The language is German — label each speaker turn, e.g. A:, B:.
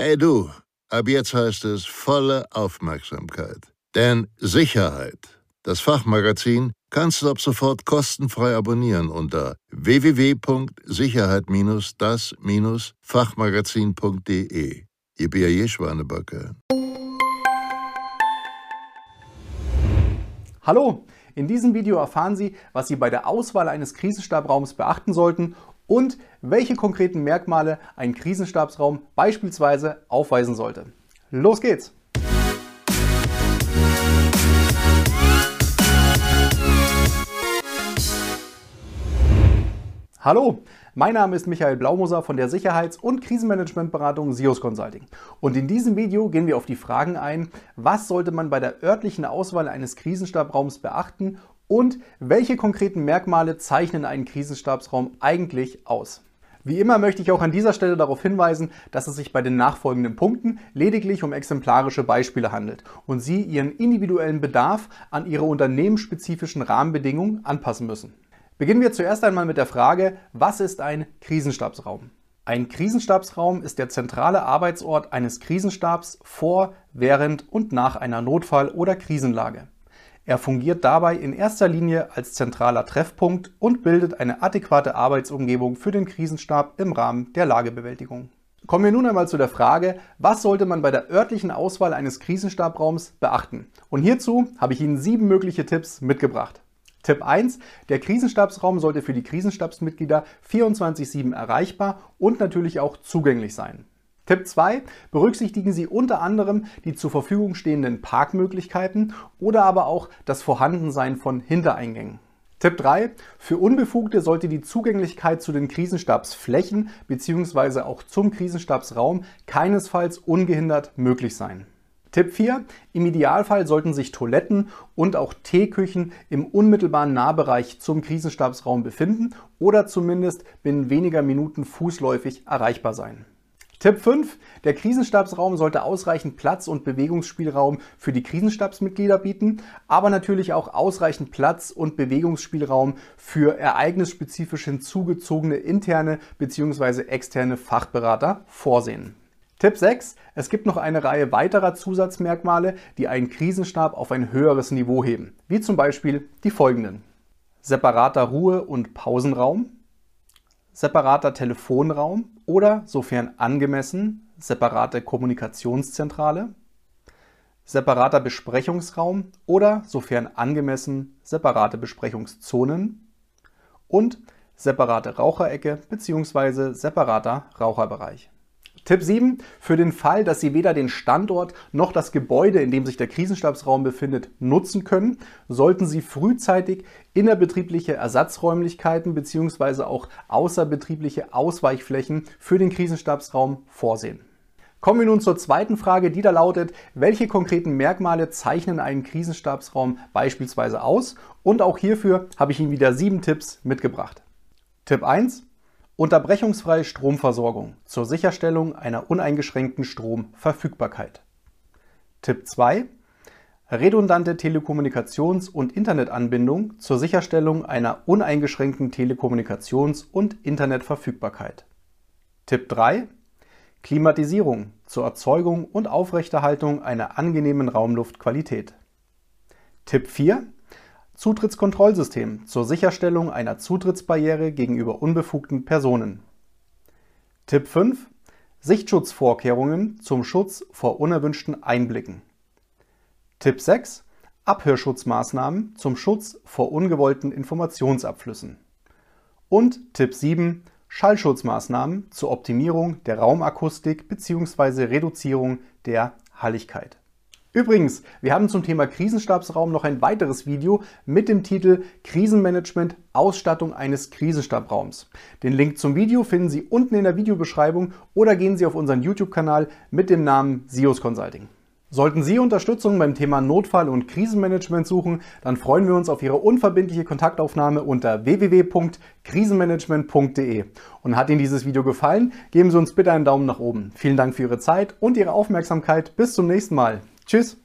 A: Hey du, ab jetzt heißt es volle Aufmerksamkeit. Denn Sicherheit, das Fachmagazin, kannst du ab sofort kostenfrei abonnieren unter www.sicherheit-das-fachmagazin.de. Ihr B.A.J. Schwanebacke.
B: Hallo, in diesem Video erfahren Sie, was Sie bei der Auswahl eines Krisenstabraums beachten sollten und welche konkreten Merkmale ein Krisenstabsraum beispielsweise aufweisen sollte. Los geht's! Hallo, mein Name ist Michael Blaumoser von der Sicherheits- und Krisenmanagementberatung SIOS Consulting. Und in diesem Video gehen wir auf die Fragen ein, was sollte man bei der örtlichen Auswahl eines Krisenstabraums beachten und welche konkreten Merkmale zeichnen einen Krisenstabsraum eigentlich aus? Wie immer möchte ich auch an dieser Stelle darauf hinweisen, dass es sich bei den nachfolgenden Punkten lediglich um exemplarische Beispiele handelt und Sie Ihren individuellen Bedarf an Ihre unternehmensspezifischen Rahmenbedingungen anpassen müssen. Beginnen wir zuerst einmal mit der Frage, was ist ein Krisenstabsraum? Ein Krisenstabsraum ist der zentrale Arbeitsort eines Krisenstabs vor, während und nach einer Notfall- oder Krisenlage. Er fungiert dabei in erster Linie als zentraler Treffpunkt und bildet eine adäquate Arbeitsumgebung für den Krisenstab im Rahmen der Lagebewältigung. Kommen wir nun einmal zu der Frage, was sollte man bei der örtlichen Auswahl eines Krisenstabraums beachten? Und hierzu habe ich Ihnen sieben mögliche Tipps mitgebracht. Tipp 1. Der Krisenstabsraum sollte für die Krisenstabsmitglieder 24-7 erreichbar und natürlich auch zugänglich sein. Tipp 2. Berücksichtigen Sie unter anderem die zur Verfügung stehenden Parkmöglichkeiten oder aber auch das Vorhandensein von Hintereingängen. Tipp 3. Für Unbefugte sollte die Zugänglichkeit zu den Krisenstabsflächen bzw. auch zum Krisenstabsraum keinesfalls ungehindert möglich sein. Tipp 4. Im Idealfall sollten sich Toiletten und auch Teeküchen im unmittelbaren Nahbereich zum Krisenstabsraum befinden oder zumindest binnen weniger Minuten fußläufig erreichbar sein. Tipp 5. Der Krisenstabsraum sollte ausreichend Platz und Bewegungsspielraum für die Krisenstabsmitglieder bieten, aber natürlich auch ausreichend Platz und Bewegungsspielraum für ereignissspezifisch hinzugezogene interne bzw. externe Fachberater vorsehen. Tipp 6. Es gibt noch eine Reihe weiterer Zusatzmerkmale, die einen Krisenstab auf ein höheres Niveau heben, wie zum Beispiel die folgenden. Separater Ruhe- und Pausenraum, separater Telefonraum oder, sofern angemessen, separate Kommunikationszentrale, separater Besprechungsraum oder, sofern angemessen, separate Besprechungszonen und separate Raucherecke bzw. separater Raucherbereich. Tipp 7. Für den Fall, dass Sie weder den Standort noch das Gebäude, in dem sich der Krisenstabsraum befindet, nutzen können, sollten Sie frühzeitig innerbetriebliche Ersatzräumlichkeiten bzw. auch außerbetriebliche Ausweichflächen für den Krisenstabsraum vorsehen. Kommen wir nun zur zweiten Frage, die da lautet, welche konkreten Merkmale zeichnen einen Krisenstabsraum beispielsweise aus? Und auch hierfür habe ich Ihnen wieder sieben Tipps mitgebracht. Tipp 1. Unterbrechungsfreie Stromversorgung zur Sicherstellung einer uneingeschränkten Stromverfügbarkeit. Tipp 2. Redundante Telekommunikations- und Internetanbindung zur Sicherstellung einer uneingeschränkten Telekommunikations- und Internetverfügbarkeit. Tipp 3. Klimatisierung zur Erzeugung und Aufrechterhaltung einer angenehmen Raumluftqualität. Tipp 4. Zutrittskontrollsystem zur Sicherstellung einer Zutrittsbarriere gegenüber unbefugten Personen. Tipp 5. Sichtschutzvorkehrungen zum Schutz vor unerwünschten Einblicken. Tipp 6. Abhörschutzmaßnahmen zum Schutz vor ungewollten Informationsabflüssen. Und Tipp 7. Schallschutzmaßnahmen zur Optimierung der Raumakustik bzw. Reduzierung der Halligkeit. Übrigens, wir haben zum Thema Krisenstabsraum noch ein weiteres Video mit dem Titel Krisenmanagement Ausstattung eines Krisenstabraums. Den Link zum Video finden Sie unten in der Videobeschreibung oder gehen Sie auf unseren YouTube-Kanal mit dem Namen SIOS Consulting. Sollten Sie Unterstützung beim Thema Notfall- und Krisenmanagement suchen, dann freuen wir uns auf Ihre unverbindliche Kontaktaufnahme unter www.krisenmanagement.de. Und hat Ihnen dieses Video gefallen, geben Sie uns bitte einen Daumen nach oben. Vielen Dank für Ihre Zeit und Ihre Aufmerksamkeit. Bis zum nächsten Mal. Tschüss.